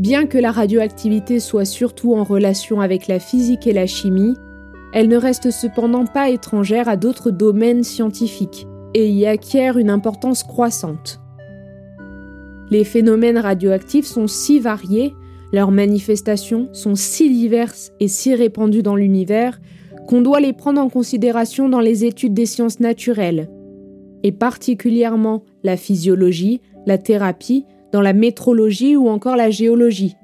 [SPEAKER 1] Bien que la radioactivité soit surtout en relation avec la physique et la chimie, elle ne reste cependant pas étrangère à d'autres domaines scientifiques et y acquiert une importance croissante. Les phénomènes radioactifs sont si variés, leurs manifestations sont si diverses et si répandues dans l'univers qu'on doit les prendre en considération dans les études des sciences naturelles, et particulièrement la physiologie, la thérapie, dans la métrologie ou encore la géologie.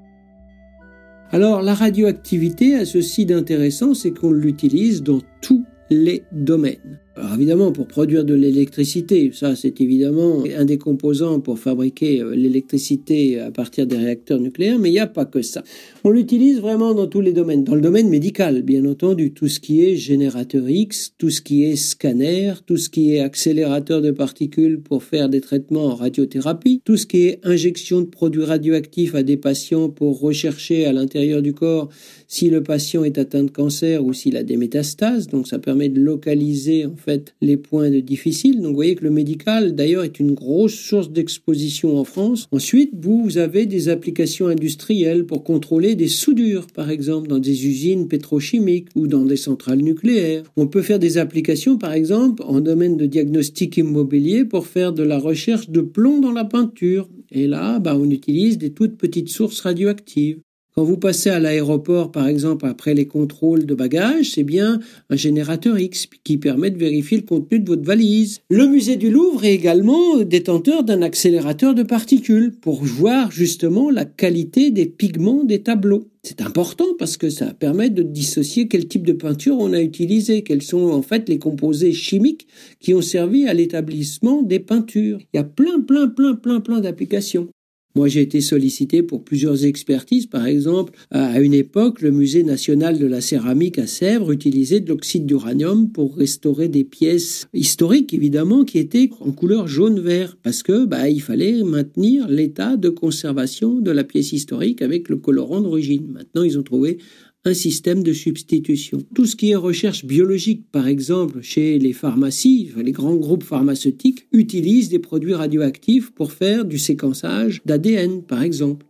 [SPEAKER 2] Alors la radioactivité a ceci d'intéressant, c'est qu'on l'utilise dans tous les domaines. Alors évidemment, pour produire de l'électricité, ça c'est évidemment un des composants pour fabriquer euh, l'électricité à partir des réacteurs nucléaires, mais il n'y a pas que ça. On l'utilise vraiment dans tous les domaines. Dans le domaine médical, bien entendu, tout ce qui est générateur X, tout ce qui est scanner, tout ce qui est accélérateur de particules pour faire des traitements en radiothérapie, tout ce qui est injection de produits radioactifs à des patients pour rechercher à l'intérieur du corps si le patient est atteint de cancer ou s'il a des métastases. Donc ça permet de localiser en les points de difficile. Donc vous voyez que le médical d'ailleurs est une grosse source d'exposition en France. Ensuite, vous avez des applications industrielles pour contrôler des soudures par exemple dans des usines pétrochimiques ou dans des centrales nucléaires. On peut faire des applications par exemple en domaine de diagnostic immobilier pour faire de la recherche de plomb dans la peinture. Et là, bah, on utilise des toutes petites sources radioactives. Quand vous passez à l'aéroport, par exemple, après les contrôles de bagages, c'est bien un générateur X qui permet de vérifier le contenu de votre valise. Le musée du Louvre est également détenteur d'un accélérateur de particules pour voir justement la qualité des pigments des tableaux. C'est important parce que ça permet de dissocier quel type de peinture on a utilisé, quels sont en fait les composés chimiques qui ont servi à l'établissement des peintures. Il y a plein, plein, plein, plein, plein d'applications. Moi, j'ai été sollicité pour plusieurs expertises. Par exemple, à une époque, le Musée national de la céramique à Sèvres utilisait de l'oxyde d'uranium pour restaurer des pièces historiques, évidemment, qui étaient en couleur jaune-vert, parce que bah, il fallait maintenir l'état de conservation de la pièce historique avec le colorant d'origine. Maintenant, ils ont trouvé un système de substitution. Tout ce qui est recherche biologique, par exemple, chez les pharmacies, les grands groupes pharmaceutiques utilisent des produits radioactifs pour faire du séquençage d'ADN, par exemple.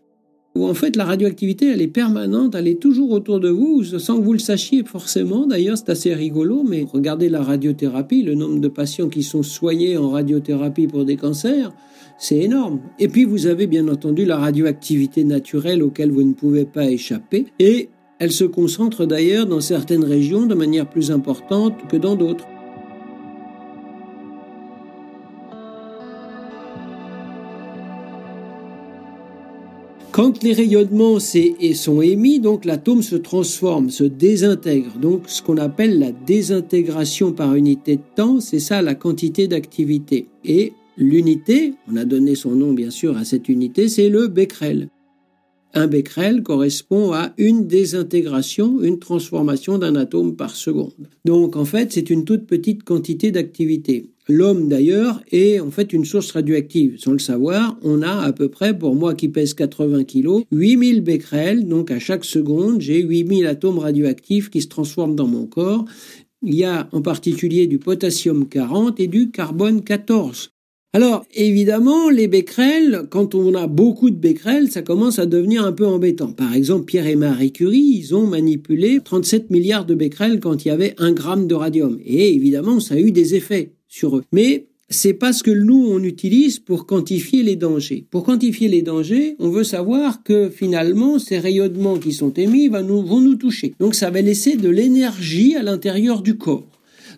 [SPEAKER 2] Ou en fait, la radioactivité, elle est permanente, elle est toujours autour de vous, sans que vous le sachiez forcément. D'ailleurs, c'est assez rigolo, mais regardez la radiothérapie, le nombre de patients qui sont soignés en radiothérapie pour des cancers, c'est énorme. Et puis, vous avez bien entendu la radioactivité naturelle auquel vous ne pouvez pas échapper. Et elle se concentre d'ailleurs dans certaines régions de manière plus importante que dans d'autres. Quand les rayonnements sont émis, donc l'atome se transforme, se désintègre. Donc ce qu'on appelle la désintégration par unité de temps, c'est ça la quantité d'activité. Et l'unité, on a donné son nom bien sûr à cette unité, c'est le becquerel. Un becquerel correspond à une désintégration, une transformation d'un atome par seconde. Donc en fait, c'est une toute petite quantité d'activité. L'homme d'ailleurs est en fait une source radioactive. Sans le savoir, on a à peu près, pour moi qui pèse 80 kg, 8000 becquerels. Donc à chaque seconde, j'ai 8000 atomes radioactifs qui se transforment dans mon corps. Il y a en particulier du potassium 40 et du carbone 14. Alors, évidemment, les becquerels, quand on a beaucoup de becquerels, ça commence à devenir un peu embêtant. Par exemple, Pierre et Marie Curie, ils ont manipulé 37 milliards de becquerels quand il y avait un gramme de radium. Et évidemment, ça a eu des effets sur eux. Mais c'est pas ce que nous on utilise pour quantifier les dangers. Pour quantifier les dangers, on veut savoir que finalement ces rayonnements qui sont émis vont nous, vont nous toucher. Donc ça va laisser de l'énergie à l'intérieur du corps.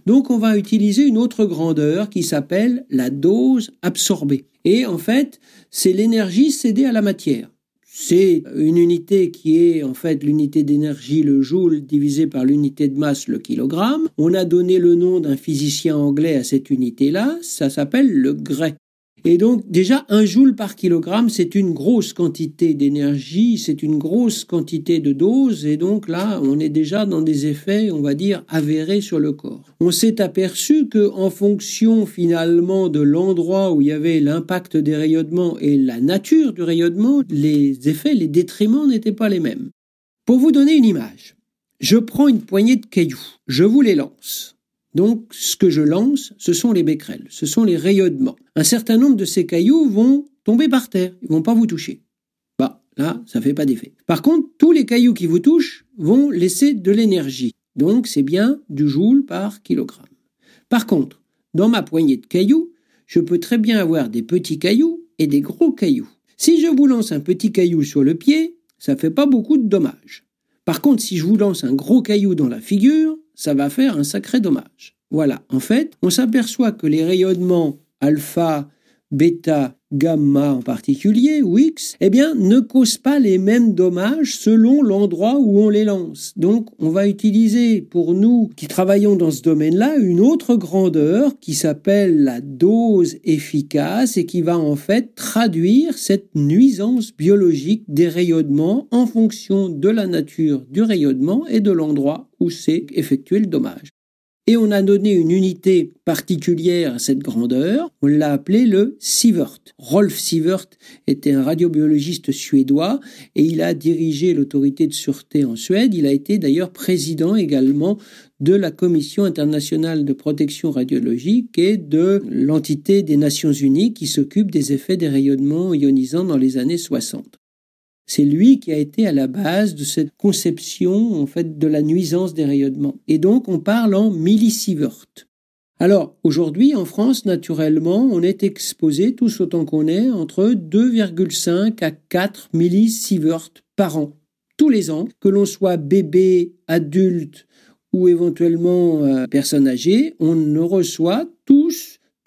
[SPEAKER 2] Donc on va utiliser une autre grandeur qui s'appelle la dose absorbée. Et en fait, c'est l'énergie cédée à la matière. C'est une unité qui est en fait l'unité d'énergie, le joule, divisé par l'unité de masse, le kilogramme. On a donné le nom d'un physicien anglais à cette unité-là, ça s'appelle le Gray. Et donc déjà un joule par kilogramme, c'est une grosse quantité d'énergie, c'est une grosse quantité de dose, et donc là on est déjà dans des effets, on va dire, avérés sur le corps. On s'est aperçu que en fonction finalement de l'endroit où il y avait l'impact des rayonnements et la nature du rayonnement, les effets, les détriments n'étaient pas les mêmes. Pour vous donner une image, je prends une poignée de cailloux, je vous les lance. Donc, ce que je lance, ce sont les becquerels, ce sont les rayonnements. Un certain nombre de ces cailloux vont tomber par terre, ils vont pas vous toucher. Bah, là, ça fait pas d'effet. Par contre, tous les cailloux qui vous touchent vont laisser de l'énergie. Donc, c'est bien du joule par kilogramme. Par contre, dans ma poignée de cailloux, je peux très bien avoir des petits cailloux et des gros cailloux. Si je vous lance un petit caillou sur le pied, ça fait pas beaucoup de dommages. Par contre, si je vous lance un gros caillou dans la figure, ça va faire un sacré dommage. Voilà, en fait, on s'aperçoit que les rayonnements alpha, bêta, gamma en particulier, ou X, eh bien, ne causent pas les mêmes dommages selon l'endroit où on les lance. Donc, on va utiliser pour nous qui travaillons dans ce domaine-là une autre grandeur qui s'appelle la dose efficace et qui va en fait traduire cette nuisance biologique des rayonnements en fonction de la nature du rayonnement et de l'endroit où c'est effectué le dommage et on a donné une unité particulière à cette grandeur. On l'a appelé le sievert. Rolf Sievert était un radiobiologiste suédois et il a dirigé l'autorité de sûreté en Suède. Il a été d'ailleurs président également de la Commission internationale de protection radiologique et de l'entité des Nations Unies qui s'occupe des effets des rayonnements ionisants dans les années 60. C'est lui qui a été à la base de cette conception en fait de la nuisance des rayonnements. Et donc on parle en millisievert. Alors aujourd'hui en France naturellement on est exposé tous autant qu'on est entre 2,5 à 4 millisievert par an tous les ans que l'on soit bébé, adulte ou éventuellement euh, personne âgée, on ne reçoit tous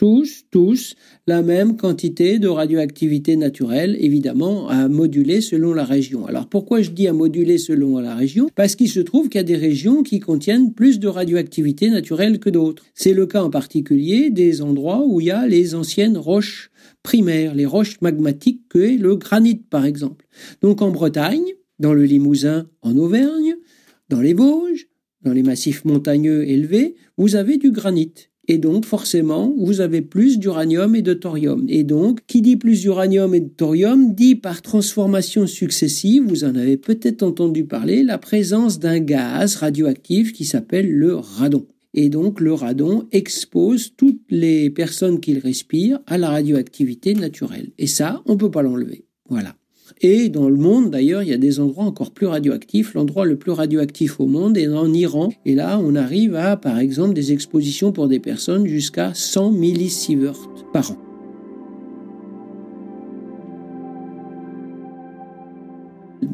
[SPEAKER 2] tous, tous, la même quantité de radioactivité naturelle, évidemment, à moduler selon la région. Alors pourquoi je dis à moduler selon la région? Parce qu'il se trouve qu'il y a des régions qui contiennent plus de radioactivité naturelle que d'autres. C'est le cas en particulier des endroits où il y a les anciennes roches primaires, les roches magmatiques que est le granit par exemple. Donc en Bretagne, dans le Limousin, en Auvergne, dans les Vosges, dans les massifs montagneux élevés, vous avez du granit. Et donc, forcément, vous avez plus d'uranium et de thorium. Et donc, qui dit plus d'uranium et de thorium dit par transformation successive, vous en avez peut-être entendu parler, la présence d'un gaz radioactif qui s'appelle le radon. Et donc, le radon expose toutes les personnes qui le respirent à la radioactivité naturelle. Et ça, on ne peut pas l'enlever. Voilà. Et dans le monde, d'ailleurs, il y a des endroits encore plus radioactifs. L'endroit le plus radioactif au monde est en Iran. Et là, on arrive à, par exemple, des expositions pour des personnes jusqu'à 100 millisieverts par an.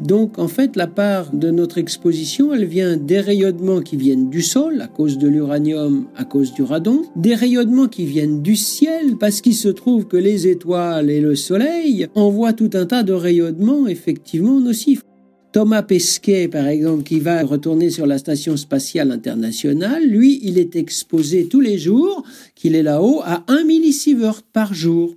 [SPEAKER 2] Donc en fait, la part de notre exposition, elle vient des rayonnements qui viennent du sol à cause de l'uranium, à cause du radon, des rayonnements qui viennent du ciel parce qu'il se trouve que les étoiles et le soleil envoient tout un tas de rayonnements effectivement nocifs. Thomas Pesquet, par exemple, qui va retourner sur la Station spatiale internationale, lui, il est exposé tous les jours, qu'il est là-haut, à 1 millisievert par jour.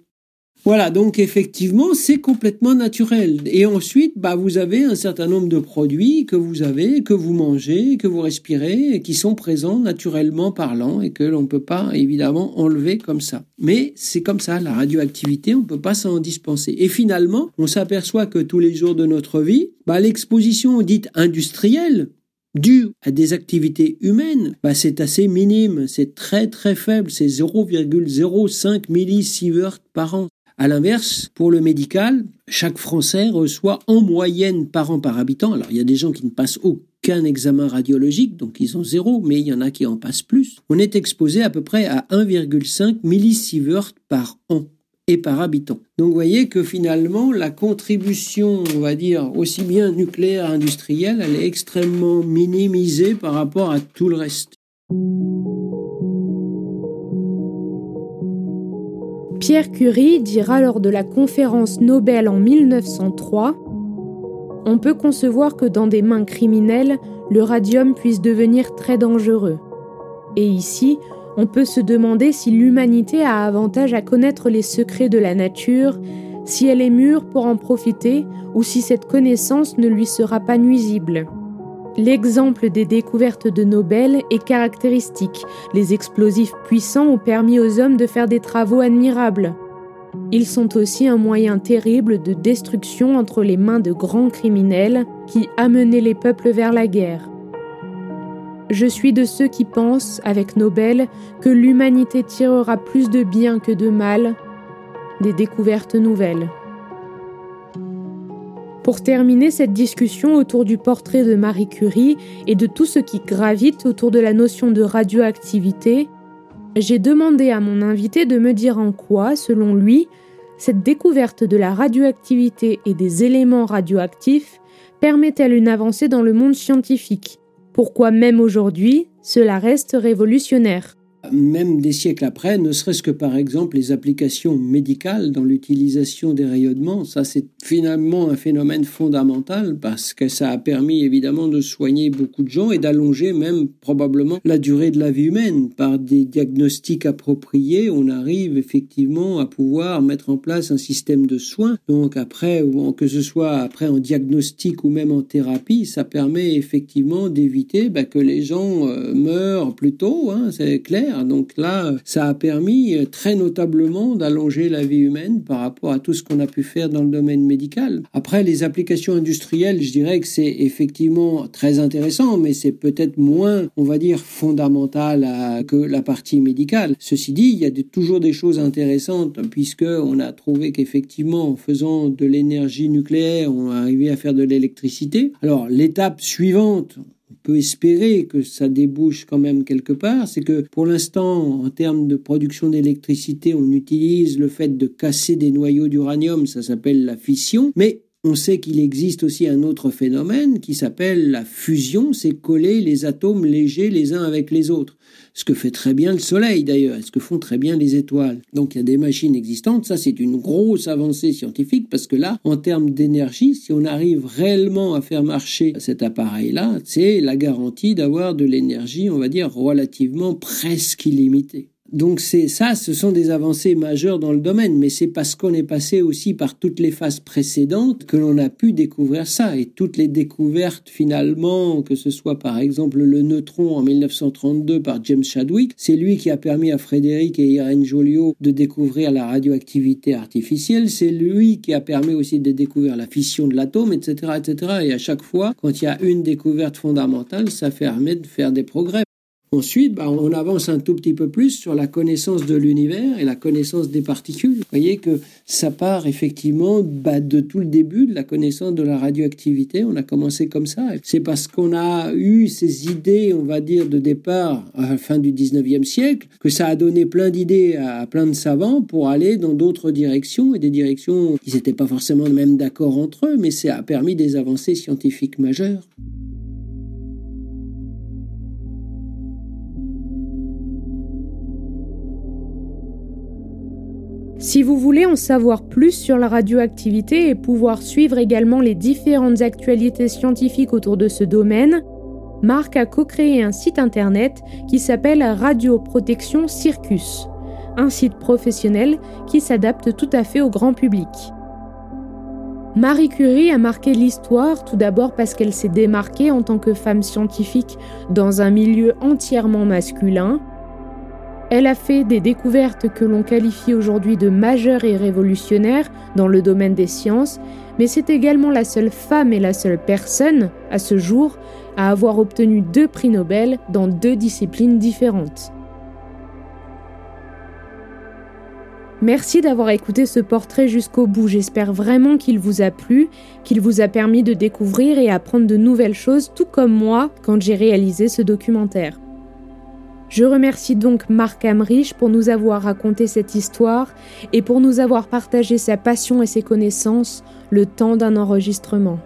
[SPEAKER 2] Voilà, donc effectivement, c'est complètement naturel. Et ensuite, bah, vous avez un certain nombre de produits que vous avez, que vous mangez, que vous respirez, et qui sont présents naturellement parlant, et que l'on ne peut pas évidemment enlever comme ça. Mais c'est comme ça, la radioactivité, on ne peut pas s'en dispenser. Et finalement, on s'aperçoit que tous les jours de notre vie, bah, l'exposition dite industrielle, due à des activités humaines, bah c'est assez minime, c'est très très faible, c'est 0,05 millisieverts par an. À l'inverse, pour le médical, chaque Français reçoit en moyenne par an par habitant, alors il y a des gens qui ne passent aucun examen radiologique, donc ils ont zéro, mais il y en a qui en passent plus, on est exposé à peu près à 1,5 millisieverts par an et par habitant. Donc vous voyez que finalement, la contribution, on va dire, aussi bien nucléaire industrielle, elle est extrêmement minimisée par rapport à tout le reste.
[SPEAKER 1] Pierre Curie dira lors de la conférence Nobel en 1903 On peut concevoir que dans des mains criminelles, le radium puisse devenir très dangereux. Et ici, On peut se demander si l'humanité a avantage à connaître les secrets de la nature, si elle est mûre pour en profiter ou si cette connaissance ne lui sera pas nuisible. L'exemple des découvertes de Nobel est caractéristique. Les explosifs puissants ont permis aux hommes de faire des travaux admirables. Ils sont aussi un moyen terrible de destruction entre les mains de grands criminels qui amenaient les peuples vers la guerre. Je suis de ceux qui pensent, avec Nobel, que l'humanité tirera plus de bien que de mal des découvertes nouvelles. Pour terminer cette discussion autour du portrait de Marie Curie et de tout ce qui gravite autour de la notion de radioactivité, j'ai demandé à mon invité de me dire en quoi, selon lui, cette découverte de la radioactivité et des éléments radioactifs permet-elle une avancée dans le monde scientifique? Pourquoi même aujourd'hui, cela reste révolutionnaire?
[SPEAKER 2] Même des siècles après, ne serait-ce que par exemple les applications médicales dans l'utilisation des rayonnements, ça c'est finalement un phénomène fondamental parce que ça a permis évidemment de soigner beaucoup de gens et d'allonger même probablement la durée de la vie humaine. Par des diagnostics appropriés, on arrive effectivement à pouvoir mettre en place un système de soins. Donc après, que ce soit après en diagnostic ou même en thérapie, ça permet effectivement d'éviter bah, que les gens euh, meurent plus tôt, hein, c'est clair donc là, ça a permis euh, très notablement d'allonger la vie humaine par rapport à tout ce qu'on a pu faire dans le domaine médical. Après, les applications industrielles, je dirais que c'est effectivement très intéressant, mais c'est peut-être moins, on va dire, fondamental que la partie médicale. Ceci dit, il y a toujours des choses intéressantes puisque on a trouvé qu'effectivement, en faisant de l'énergie nucléaire, on arrivait à faire de l'électricité. Alors, l'étape suivante, peut espérer que ça débouche quand même quelque part, c'est que pour l'instant, en termes de production d'électricité, on utilise le fait de casser des noyaux d'uranium, ça s'appelle la fission, mais on sait qu'il existe aussi un autre phénomène qui s'appelle la fusion, c'est coller les atomes légers les uns avec les autres. Ce que fait très bien le Soleil d'ailleurs, ce que font très bien les étoiles. Donc il y a des machines existantes, ça c'est une grosse avancée scientifique parce que là, en termes d'énergie, si on arrive réellement à faire marcher cet appareil-là, c'est la garantie d'avoir de l'énergie, on va dire, relativement presque illimitée. Donc c'est ça, ce sont des avancées majeures dans le domaine, mais c'est parce qu'on est passé aussi par toutes les phases précédentes que l'on a pu découvrir ça. Et toutes les découvertes finalement, que ce soit par exemple le neutron en 1932 par James Chadwick, c'est lui qui a permis à Frédéric et Irène Joliot de découvrir la radioactivité artificielle, c'est lui qui a permis aussi de découvrir la fission de l'atome, etc., etc. Et à chaque fois, quand il y a une découverte fondamentale, ça permet de faire des progrès. Ensuite, bah, on avance un tout petit peu plus sur la connaissance de l'univers et la connaissance des particules. Vous voyez que ça part effectivement bah, de tout le début de la connaissance de la radioactivité. On a commencé comme ça. C'est parce qu'on a eu ces idées, on va dire, de départ à la fin du 19e siècle, que ça a donné plein d'idées à plein de savants pour aller dans d'autres directions et des directions qui n'étaient pas forcément même d'accord entre eux, mais ça a permis des avancées scientifiques majeures.
[SPEAKER 1] Si vous voulez en savoir plus sur la radioactivité et pouvoir suivre également les différentes actualités scientifiques autour de ce domaine, Marc a co-créé un site internet qui s'appelle Radioprotection Circus, un site professionnel qui s'adapte tout à fait au grand public. Marie Curie a marqué l'histoire tout d'abord parce qu'elle s'est démarquée en tant que femme scientifique dans un milieu entièrement masculin, elle a fait des découvertes que l'on qualifie aujourd'hui de majeures et révolutionnaires dans le domaine des sciences, mais c'est également la seule femme et la seule personne, à ce jour, à avoir obtenu deux prix Nobel dans deux disciplines différentes. Merci d'avoir écouté ce portrait jusqu'au bout. J'espère vraiment qu'il vous a plu, qu'il vous a permis de découvrir et apprendre de nouvelles choses, tout comme moi quand j'ai réalisé ce documentaire. Je remercie donc Marc Amrich pour nous avoir raconté cette histoire et pour nous avoir partagé sa passion et ses connaissances le temps d'un enregistrement.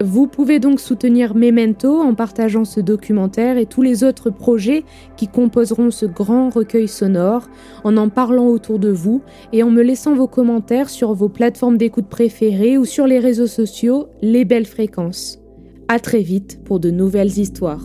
[SPEAKER 1] Vous pouvez donc soutenir Memento en partageant ce documentaire et tous les autres projets qui composeront ce grand recueil sonore, en en parlant autour de vous et en me laissant vos commentaires sur vos plateformes d'écoute préférées ou sur les réseaux sociaux Les Belles Fréquences. À très vite pour de nouvelles histoires.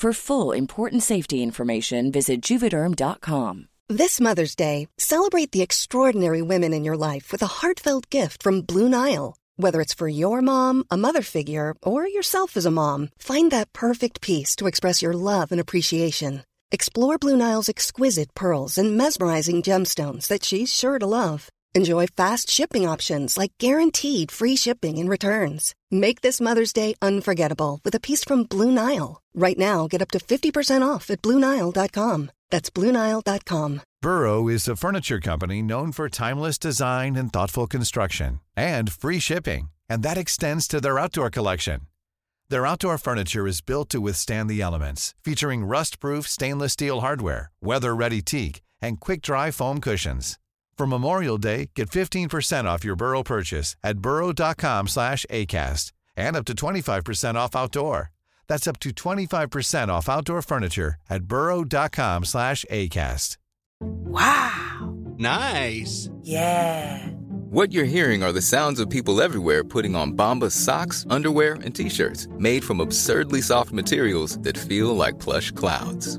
[SPEAKER 3] For full important safety information, visit juvederm.com.
[SPEAKER 4] This Mother's Day, celebrate the extraordinary women in your life with a heartfelt gift from Blue Nile. Whether it's for your mom, a mother figure, or yourself as a mom, find that perfect piece to express your love and appreciation. Explore Blue Nile's exquisite pearls and mesmerizing gemstones that she's sure to love. Enjoy fast shipping options like guaranteed free shipping and returns. Make this Mother's Day unforgettable with a piece from Blue Nile. Right now, get up to 50% off at BlueNile.com. That's BlueNile.com.
[SPEAKER 5] Burrow is a furniture company known for timeless design and thoughtful construction and free shipping, and that extends to their outdoor collection. Their outdoor furniture is built to withstand the elements, featuring rust-proof stainless steel hardware, weather-ready teak, and quick-dry foam cushions. For Memorial Day, get 15% off your Burrow purchase at burrow.com slash ACAST and up to 25% off outdoor. That's up to 25% off outdoor furniture at burrow.com slash ACAST.
[SPEAKER 6] Wow.
[SPEAKER 7] Nice.
[SPEAKER 6] Yeah.
[SPEAKER 7] What you're hearing are the sounds of people everywhere putting on Bombas socks, underwear, and t-shirts made from absurdly soft materials that feel like plush clouds.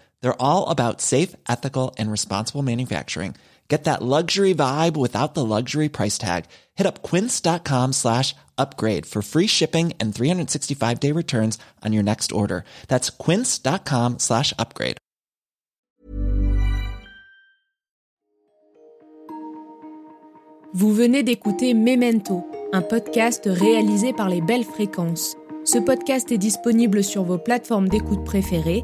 [SPEAKER 8] They're all about safe, ethical, and responsible manufacturing. Get that luxury vibe without the luxury price tag. Hit up quince.com slash upgrade for free shipping and 365 day returns on your next order. That's quince.com slash upgrade.
[SPEAKER 1] Vous venez d'écouter Memento, un podcast réalisé par les belles fréquences. Ce podcast est disponible sur vos plateformes d'écoute préférées,